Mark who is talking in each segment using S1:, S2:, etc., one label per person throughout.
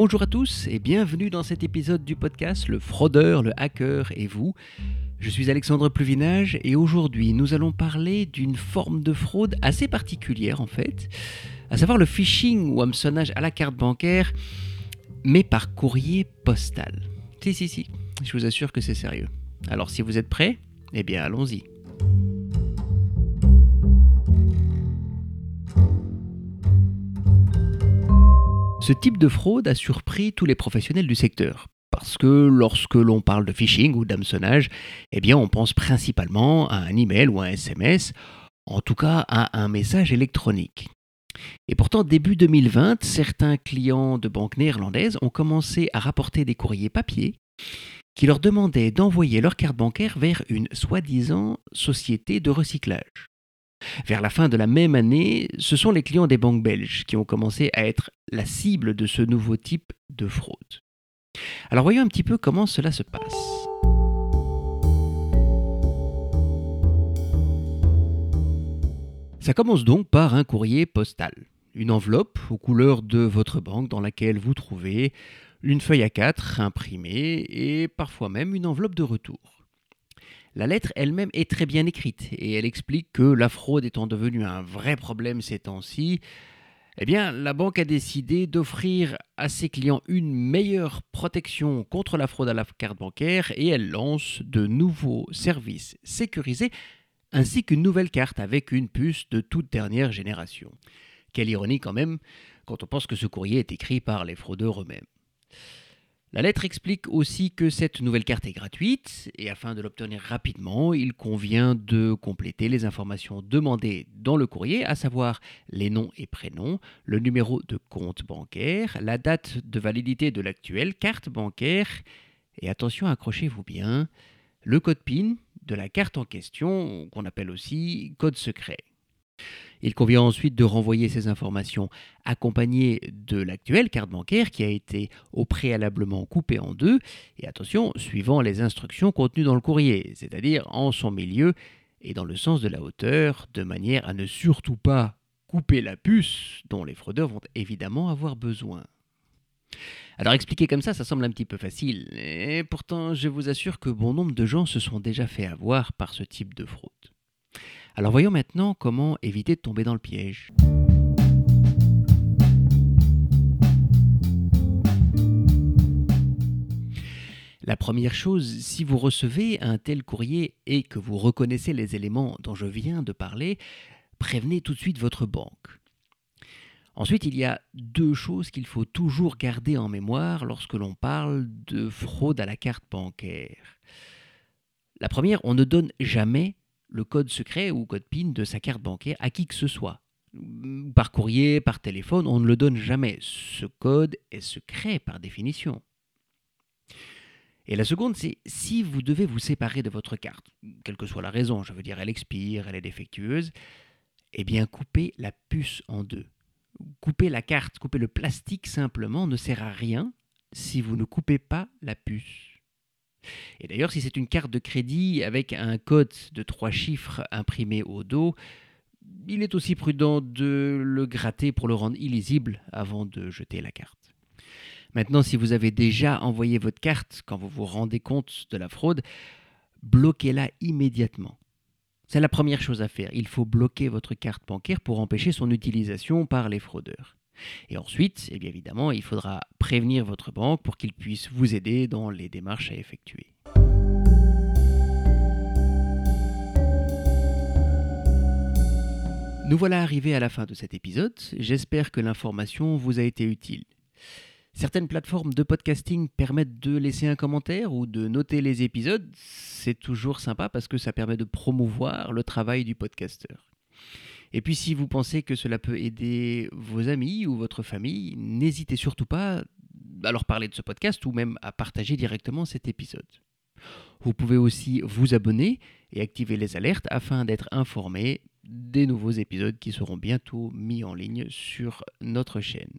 S1: Bonjour à tous et bienvenue dans cet épisode du podcast Le fraudeur, le hacker et vous. Je suis Alexandre Pluvinage et aujourd'hui nous allons parler d'une forme de fraude assez particulière en fait, à savoir le phishing ou hameçonnage à la carte bancaire, mais par courrier postal. Si, si, si, je vous assure que c'est sérieux. Alors si vous êtes prêts, eh bien allons-y. Ce type de fraude a surpris tous les professionnels du secteur. Parce que lorsque l'on parle de phishing ou d'hameçonnage, eh bien on pense principalement à un email ou un SMS, en tout cas à un message électronique. Et pourtant, début 2020, certains clients de banques néerlandaises ont commencé à rapporter des courriers papier qui leur demandaient d'envoyer leur carte bancaire vers une soi-disant société de recyclage. Vers la fin de la même année, ce sont les clients des banques belges qui ont commencé à être la cible de ce nouveau type de fraude. Alors voyons un petit peu comment cela se passe. Ça commence donc par un courrier postal, une enveloppe aux couleurs de votre banque dans laquelle vous trouvez une feuille à 4 imprimée et parfois même une enveloppe de retour. La lettre elle-même est très bien écrite et elle explique que la fraude étant devenue un vrai problème ces temps-ci, eh bien, la banque a décidé d'offrir à ses clients une meilleure protection contre la fraude à la carte bancaire et elle lance de nouveaux services sécurisés ainsi qu'une nouvelle carte avec une puce de toute dernière génération. Quelle ironie quand même quand on pense que ce courrier est écrit par les fraudeurs eux-mêmes. La lettre explique aussi que cette nouvelle carte est gratuite et afin de l'obtenir rapidement, il convient de compléter les informations demandées dans le courrier, à savoir les noms et prénoms, le numéro de compte bancaire, la date de validité de l'actuelle carte bancaire et attention, accrochez-vous bien, le code PIN de la carte en question, qu'on appelle aussi code secret. Il convient ensuite de renvoyer ces informations accompagnées de l'actuelle carte bancaire qui a été au préalablement coupée en deux, et attention, suivant les instructions contenues dans le courrier, c'est-à-dire en son milieu et dans le sens de la hauteur, de manière à ne surtout pas couper la puce dont les fraudeurs vont évidemment avoir besoin. Alors expliquer comme ça, ça semble un petit peu facile, et pourtant je vous assure que bon nombre de gens se sont déjà fait avoir par ce type de fraude. Alors voyons maintenant comment éviter de tomber dans le piège. La première chose, si vous recevez un tel courrier et que vous reconnaissez les éléments dont je viens de parler, prévenez tout de suite votre banque. Ensuite, il y a deux choses qu'il faut toujours garder en mémoire lorsque l'on parle de fraude à la carte bancaire. La première, on ne donne jamais le code secret ou code PIN de sa carte bancaire à qui que ce soit. Par courrier, par téléphone, on ne le donne jamais. Ce code est secret par définition. Et la seconde, c'est si vous devez vous séparer de votre carte, quelle que soit la raison, je veux dire elle expire, elle est défectueuse, eh bien coupez la puce en deux. Couper la carte, couper le plastique simplement ne sert à rien si vous ne coupez pas la puce. Et d'ailleurs, si c'est une carte de crédit avec un code de trois chiffres imprimé au dos, il est aussi prudent de le gratter pour le rendre illisible avant de jeter la carte. Maintenant, si vous avez déjà envoyé votre carte quand vous vous rendez compte de la fraude, bloquez-la immédiatement. C'est la première chose à faire. Il faut bloquer votre carte bancaire pour empêcher son utilisation par les fraudeurs. Et ensuite, eh évidemment, il faudra prévenir votre banque pour qu'il puisse vous aider dans les démarches à effectuer. Nous voilà arrivés à la fin de cet épisode. J'espère que l'information vous a été utile. Certaines plateformes de podcasting permettent de laisser un commentaire ou de noter les épisodes. C'est toujours sympa parce que ça permet de promouvoir le travail du podcasteur. Et puis si vous pensez que cela peut aider vos amis ou votre famille, n'hésitez surtout pas à leur parler de ce podcast ou même à partager directement cet épisode. Vous pouvez aussi vous abonner et activer les alertes afin d'être informé des nouveaux épisodes qui seront bientôt mis en ligne sur notre chaîne.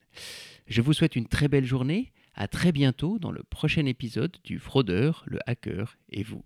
S1: Je vous souhaite une très belle journée, à très bientôt dans le prochain épisode du Fraudeur, le hacker et vous.